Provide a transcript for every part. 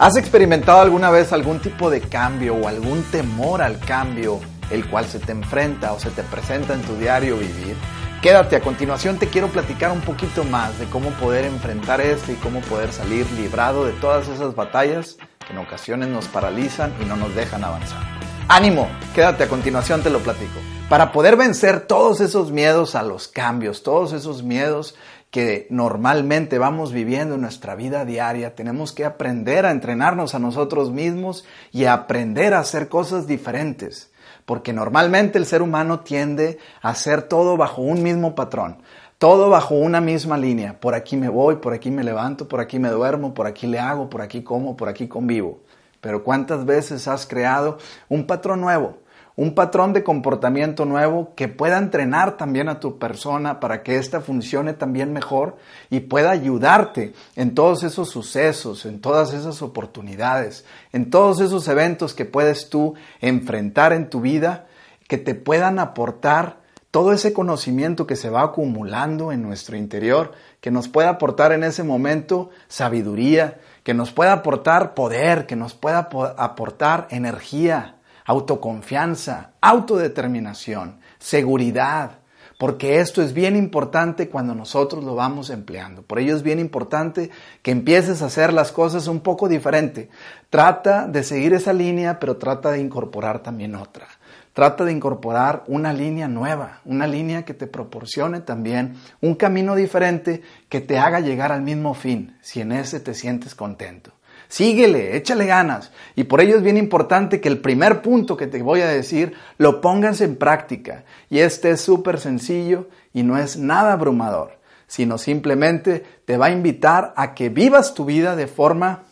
¿Has experimentado alguna vez algún tipo de cambio o algún temor al cambio, el cual se te enfrenta o se te presenta en tu diario vivir? Quédate, a continuación te quiero platicar un poquito más de cómo poder enfrentar esto y cómo poder salir librado de todas esas batallas que en ocasiones nos paralizan y no nos dejan avanzar. Ánimo, quédate, a continuación te lo platico. Para poder vencer todos esos miedos a los cambios, todos esos miedos que normalmente vamos viviendo en nuestra vida diaria, tenemos que aprender a entrenarnos a nosotros mismos y aprender a hacer cosas diferentes, porque normalmente el ser humano tiende a hacer todo bajo un mismo patrón, todo bajo una misma línea. Por aquí me voy, por aquí me levanto, por aquí me duermo, por aquí le hago, por aquí como, por aquí convivo. Pero ¿cuántas veces has creado un patrón nuevo? Un patrón de comportamiento nuevo que pueda entrenar también a tu persona para que ésta funcione también mejor y pueda ayudarte en todos esos sucesos, en todas esas oportunidades, en todos esos eventos que puedes tú enfrentar en tu vida, que te puedan aportar todo ese conocimiento que se va acumulando en nuestro interior, que nos pueda aportar en ese momento sabiduría, que nos pueda aportar poder, que nos pueda aportar energía, autoconfianza, autodeterminación, seguridad, porque esto es bien importante cuando nosotros lo vamos empleando. Por ello es bien importante que empieces a hacer las cosas un poco diferente. Trata de seguir esa línea, pero trata de incorporar también otra. Trata de incorporar una línea nueva, una línea que te proporcione también un camino diferente que te haga llegar al mismo fin, si en ese te sientes contento. Síguele, échale ganas. Y por ello es bien importante que el primer punto que te voy a decir lo pongas en práctica. Y este es súper sencillo y no es nada abrumador, sino simplemente te va a invitar a que vivas tu vida de forma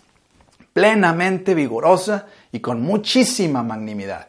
plenamente vigorosa y con muchísima magnanimidad.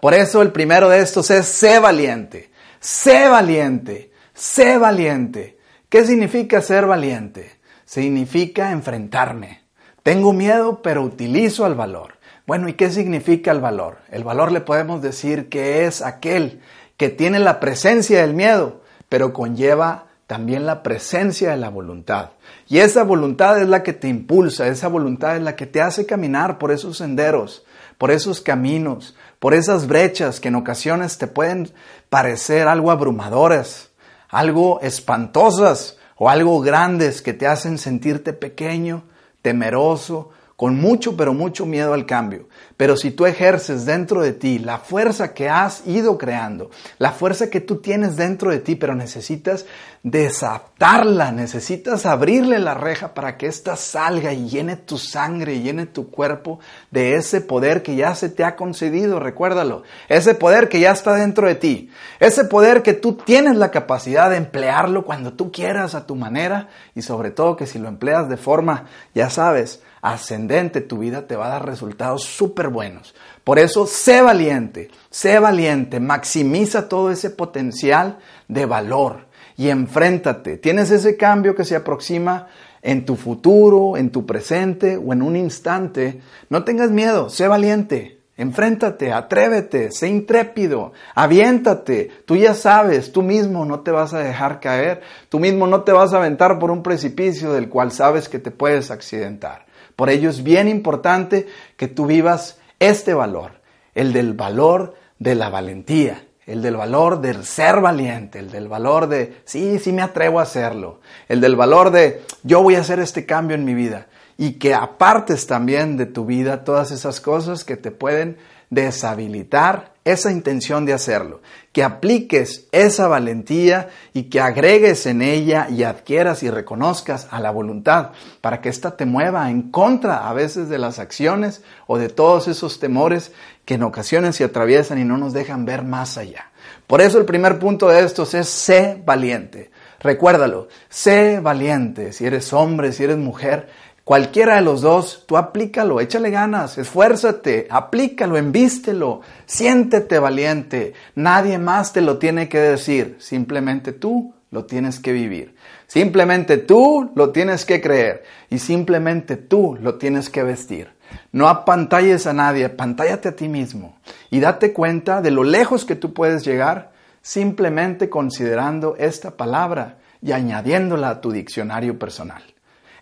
Por eso el primero de estos es sé valiente, sé valiente, sé valiente. ¿Qué significa ser valiente? Significa enfrentarme tengo miedo, pero utilizo el valor. Bueno, ¿y qué significa el valor? El valor le podemos decir que es aquel que tiene la presencia del miedo, pero conlleva también la presencia de la voluntad. Y esa voluntad es la que te impulsa, esa voluntad es la que te hace caminar por esos senderos, por esos caminos, por esas brechas que en ocasiones te pueden parecer algo abrumadoras, algo espantosas o algo grandes que te hacen sentirte pequeño, temeroso, con mucho, pero mucho miedo al cambio. Pero si tú ejerces dentro de ti la fuerza que has ido creando, la fuerza que tú tienes dentro de ti, pero necesitas desatarla, necesitas abrirle la reja para que ésta salga y llene tu sangre, y llene tu cuerpo de ese poder que ya se te ha concedido, recuérdalo, ese poder que ya está dentro de ti, ese poder que tú tienes la capacidad de emplearlo cuando tú quieras a tu manera y sobre todo que si lo empleas de forma, ya sabes, ascendente, tu vida te va a dar resultados súper buenos. Por eso, sé valiente, sé valiente, maximiza todo ese potencial de valor y enfréntate. Tienes ese cambio que se aproxima en tu futuro, en tu presente o en un instante. No tengas miedo, sé valiente. Enfréntate, atrévete, sé intrépido, aviéntate. Tú ya sabes, tú mismo no te vas a dejar caer, tú mismo no te vas a aventar por un precipicio del cual sabes que te puedes accidentar. Por ello es bien importante que tú vivas este valor, el del valor de la valentía, el del valor del ser valiente, el del valor de, sí, sí me atrevo a hacerlo, el del valor de, yo voy a hacer este cambio en mi vida y que apartes también de tu vida todas esas cosas que te pueden deshabilitar esa intención de hacerlo, que apliques esa valentía y que agregues en ella y adquieras y reconozcas a la voluntad para que ésta te mueva en contra a veces de las acciones o de todos esos temores que en ocasiones se atraviesan y no nos dejan ver más allá. Por eso el primer punto de estos es sé valiente. Recuérdalo, sé valiente. Si eres hombre, si eres mujer, Cualquiera de los dos, tú aplícalo, échale ganas, esfuérzate, aplícalo, envístelo, siéntete valiente. Nadie más te lo tiene que decir, simplemente tú lo tienes que vivir. Simplemente tú lo tienes que creer y simplemente tú lo tienes que vestir. No apantalles a nadie, apantállate a ti mismo y date cuenta de lo lejos que tú puedes llegar simplemente considerando esta palabra y añadiéndola a tu diccionario personal.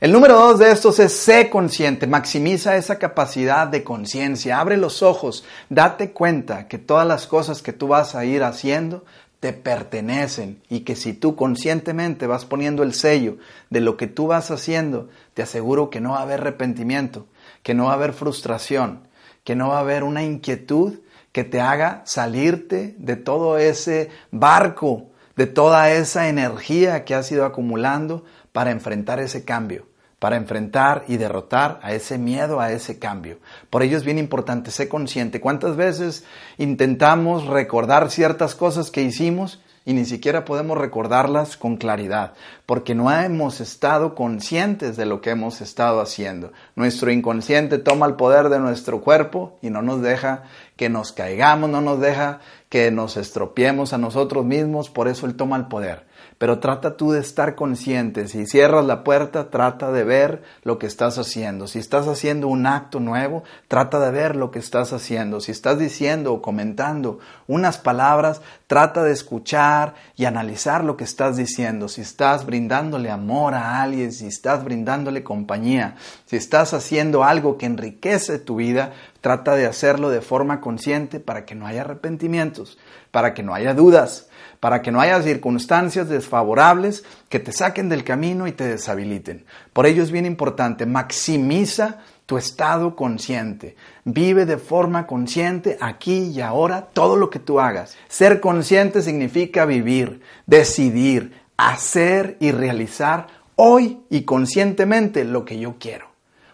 El número dos de estos es sé consciente, maximiza esa capacidad de conciencia, abre los ojos, date cuenta que todas las cosas que tú vas a ir haciendo te pertenecen y que si tú conscientemente vas poniendo el sello de lo que tú vas haciendo, te aseguro que no va a haber arrepentimiento, que no va a haber frustración, que no va a haber una inquietud que te haga salirte de todo ese barco, de toda esa energía que has ido acumulando para enfrentar ese cambio, para enfrentar y derrotar a ese miedo, a ese cambio. Por ello es bien importante, ser consciente. ¿Cuántas veces intentamos recordar ciertas cosas que hicimos y ni siquiera podemos recordarlas con claridad, porque no hemos estado conscientes de lo que hemos estado haciendo. Nuestro inconsciente toma el poder de nuestro cuerpo y no nos deja que nos caigamos, no nos deja que nos estropiemos a nosotros mismos, por eso Él toma el poder pero trata tú de estar consciente. Si cierras la puerta, trata de ver lo que estás haciendo. Si estás haciendo un acto nuevo, trata de ver lo que estás haciendo. Si estás diciendo o comentando unas palabras, trata de escuchar y analizar lo que estás diciendo. Si estás brindándole amor a alguien, si estás brindándole compañía, si estás haciendo algo que enriquece tu vida, trata de hacerlo de forma consciente para que no haya arrepentimientos, para que no haya dudas para que no haya circunstancias desfavorables que te saquen del camino y te deshabiliten. Por ello es bien importante, maximiza tu estado consciente. Vive de forma consciente aquí y ahora todo lo que tú hagas. Ser consciente significa vivir, decidir, hacer y realizar hoy y conscientemente lo que yo quiero.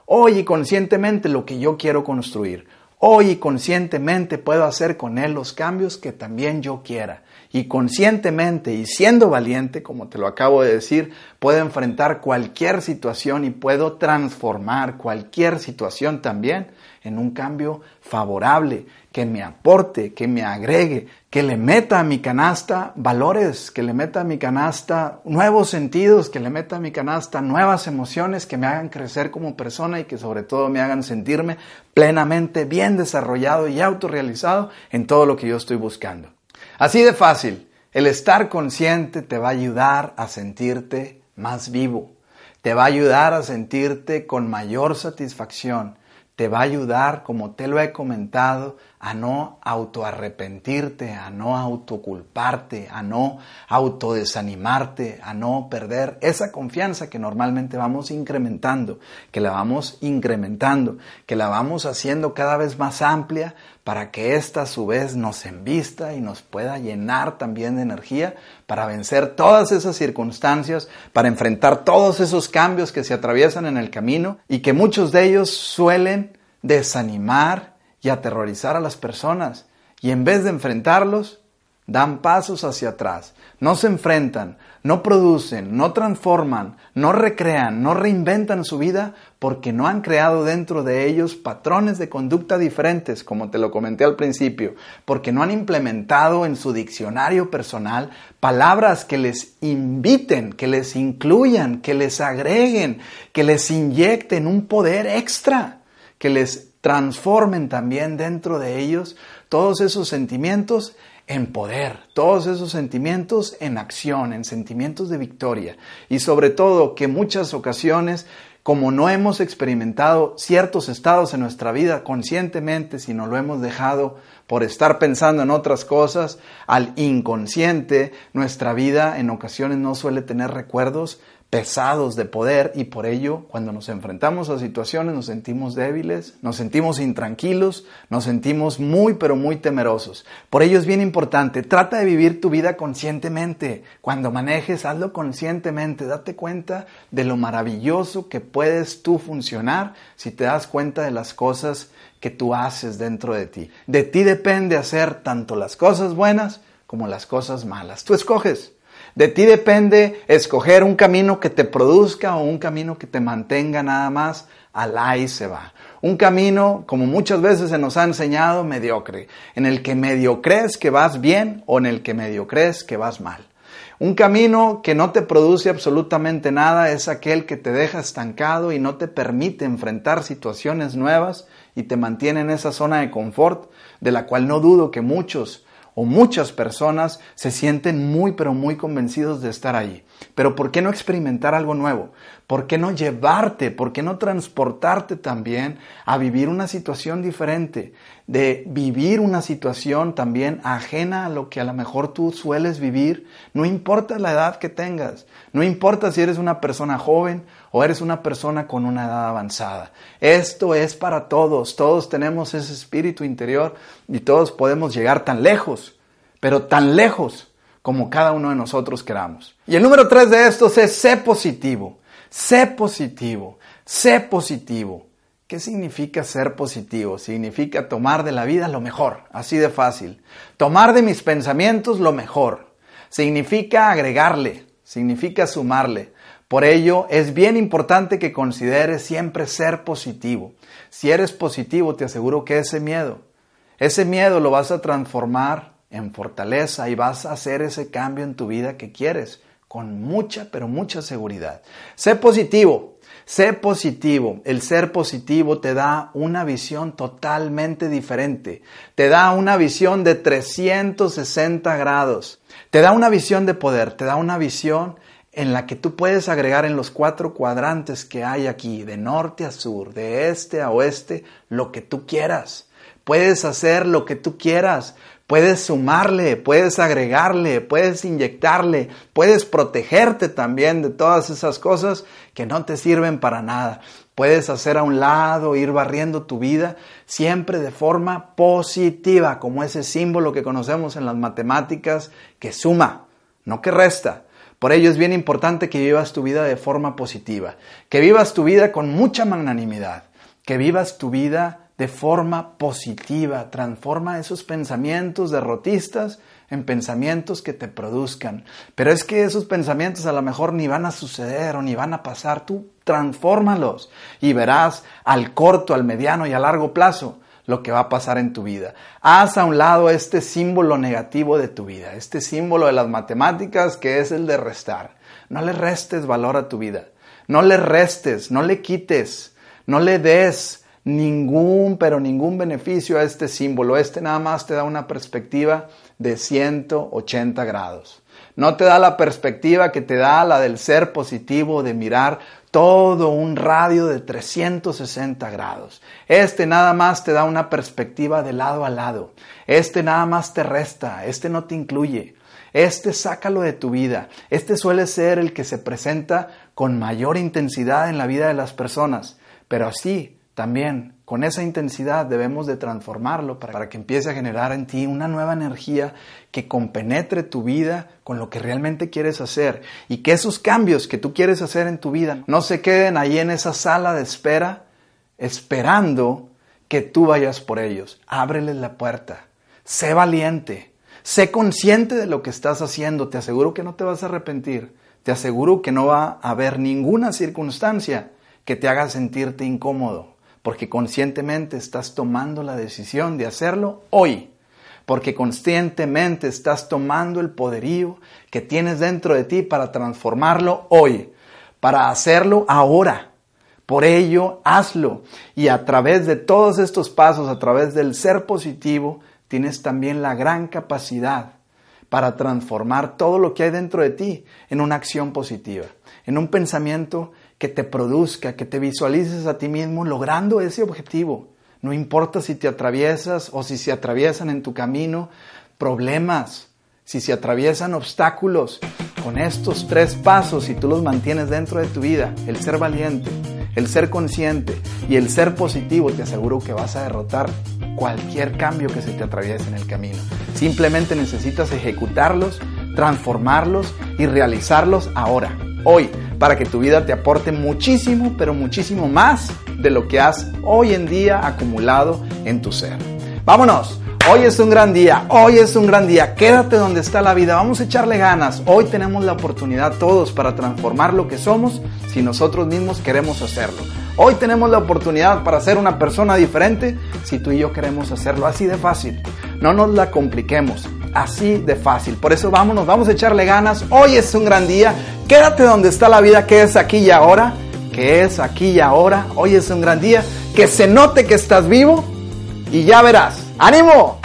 Hoy y conscientemente lo que yo quiero construir. Hoy y conscientemente puedo hacer con él los cambios que también yo quiera y conscientemente y siendo valiente, como te lo acabo de decir, puedo enfrentar cualquier situación y puedo transformar cualquier situación también en un cambio favorable, que me aporte, que me agregue, que le meta a mi canasta valores, que le meta a mi canasta nuevos sentidos, que le meta a mi canasta nuevas emociones que me hagan crecer como persona y que sobre todo me hagan sentirme plenamente bien desarrollado y autorrealizado en todo lo que yo estoy buscando. Así de fácil, el estar consciente te va a ayudar a sentirte más vivo, te va a ayudar a sentirte con mayor satisfacción, te va a ayudar, como te lo he comentado, a no autoarrepentirte, a no autoculparte, a no autodesanimarte, a no perder esa confianza que normalmente vamos incrementando, que la vamos incrementando, que la vamos haciendo cada vez más amplia para que ésta a su vez nos envista y nos pueda llenar también de energía para vencer todas esas circunstancias, para enfrentar todos esos cambios que se atraviesan en el camino y que muchos de ellos suelen desanimar y aterrorizar a las personas. Y en vez de enfrentarlos, dan pasos hacia atrás, no se enfrentan, no producen, no transforman, no recrean, no reinventan su vida porque no han creado dentro de ellos patrones de conducta diferentes, como te lo comenté al principio, porque no han implementado en su diccionario personal palabras que les inviten, que les incluyan, que les agreguen, que les inyecten un poder extra, que les transformen también dentro de ellos todos esos sentimientos en poder, todos esos sentimientos en acción, en sentimientos de victoria. Y sobre todo que muchas ocasiones, como no hemos experimentado ciertos estados en nuestra vida conscientemente, sino lo hemos dejado por estar pensando en otras cosas, al inconsciente, nuestra vida en ocasiones no suele tener recuerdos pesados de poder y por ello cuando nos enfrentamos a situaciones nos sentimos débiles, nos sentimos intranquilos, nos sentimos muy pero muy temerosos. Por ello es bien importante, trata de vivir tu vida conscientemente. Cuando manejes, hazlo conscientemente, date cuenta de lo maravilloso que puedes tú funcionar si te das cuenta de las cosas que tú haces dentro de ti. De ti depende hacer tanto las cosas buenas como las cosas malas. Tú escoges. De ti depende escoger un camino que te produzca o un camino que te mantenga nada más al ahí se va. Un camino, como muchas veces se nos ha enseñado, mediocre, en el que medio crees que vas bien o en el que medio crees que vas mal. Un camino que no te produce absolutamente nada es aquel que te deja estancado y no te permite enfrentar situaciones nuevas y te mantiene en esa zona de confort, de la cual no dudo que muchos o muchas personas se sienten muy pero muy convencidos de estar ahí. Pero ¿por qué no experimentar algo nuevo? ¿Por qué no llevarte? ¿Por qué no transportarte también a vivir una situación diferente? De vivir una situación también ajena a lo que a lo mejor tú sueles vivir. No importa la edad que tengas. No importa si eres una persona joven o eres una persona con una edad avanzada. Esto es para todos. Todos tenemos ese espíritu interior y todos podemos llegar tan lejos, pero tan lejos como cada uno de nosotros queramos. Y el número tres de estos es sé positivo. Sé positivo. Sé positivo. ¿Qué significa ser positivo? Significa tomar de la vida lo mejor, así de fácil. Tomar de mis pensamientos lo mejor. Significa agregarle, significa sumarle. Por ello, es bien importante que consideres siempre ser positivo. Si eres positivo, te aseguro que ese miedo, ese miedo lo vas a transformar en fortaleza y vas a hacer ese cambio en tu vida que quieres con mucha, pero mucha seguridad. Sé positivo, sé positivo. El ser positivo te da una visión totalmente diferente. Te da una visión de 360 grados. Te da una visión de poder, te da una visión en la que tú puedes agregar en los cuatro cuadrantes que hay aquí, de norte a sur, de este a oeste, lo que tú quieras. Puedes hacer lo que tú quieras. Puedes sumarle, puedes agregarle, puedes inyectarle, puedes protegerte también de todas esas cosas que no te sirven para nada. Puedes hacer a un lado, ir barriendo tu vida siempre de forma positiva, como ese símbolo que conocemos en las matemáticas que suma, no que resta. Por ello es bien importante que vivas tu vida de forma positiva, que vivas tu vida con mucha magnanimidad, que vivas tu vida de forma positiva. Transforma esos pensamientos derrotistas en pensamientos que te produzcan. Pero es que esos pensamientos a lo mejor ni van a suceder o ni van a pasar. Tú transfórmalos y verás al corto, al mediano y a largo plazo lo que va a pasar en tu vida. Haz a un lado este símbolo negativo de tu vida, este símbolo de las matemáticas que es el de restar. No le restes valor a tu vida. No le restes, no le quites, no le des ningún, pero ningún beneficio a este símbolo. Este nada más te da una perspectiva de 180 grados. No te da la perspectiva que te da la del ser positivo, de mirar todo un radio de 360 grados. Este nada más te da una perspectiva de lado a lado. Este nada más te resta, este no te incluye. Este sácalo de tu vida. Este suele ser el que se presenta con mayor intensidad en la vida de las personas. Pero así, también con esa intensidad debemos de transformarlo para, que empiece a generar en ti una nueva energía que compenetre tu vida con lo que realmente quieres hacer y que esos cambios que tú quieres hacer en tu vida no se queden ahí en esa sala de espera esperando que tú vayas por ellos. Ábreles la puerta. Sé valiente. Sé consciente de lo que estás haciendo. Te aseguro que no te vas a arrepentir. Te aseguro que no va a haber ninguna circunstancia que te haga sentirte incómodo porque conscientemente estás tomando la decisión de hacerlo hoy, porque conscientemente estás tomando el poderío que tienes dentro de ti para transformarlo hoy, para hacerlo ahora. Por ello, hazlo. Y a través de todos estos pasos, a través del ser positivo, tienes también la gran capacidad para transformar todo lo que hay dentro de ti en una acción positiva, en un pensamiento que te produzca, que te visualices a ti mismo logrando ese objetivo. No importa si te atraviesas o si se atraviesan en tu camino problemas, si se atraviesan obstáculos, con estos tres pasos, si tú los mantienes dentro de tu vida, el ser valiente, el ser consciente y el ser positivo, te aseguro que vas a derrotar cualquier cambio que se te atraviese en el camino. Simplemente necesitas ejecutarlos, transformarlos y realizarlos ahora, hoy para que tu vida te aporte muchísimo, pero muchísimo más de lo que has hoy en día acumulado en tu ser. Vámonos. Hoy es un gran día, hoy es un gran día, quédate donde está la vida, vamos a echarle ganas, hoy tenemos la oportunidad todos para transformar lo que somos si nosotros mismos queremos hacerlo. Hoy tenemos la oportunidad para ser una persona diferente si tú y yo queremos hacerlo así de fácil. No nos la compliquemos, así de fácil. Por eso vámonos, vamos a echarle ganas. Hoy es un gran día. Quédate donde está la vida, que es aquí y ahora. Que es aquí y ahora. Hoy es un gran día. Que se note que estás vivo. Y ya verás. ¡Ánimo!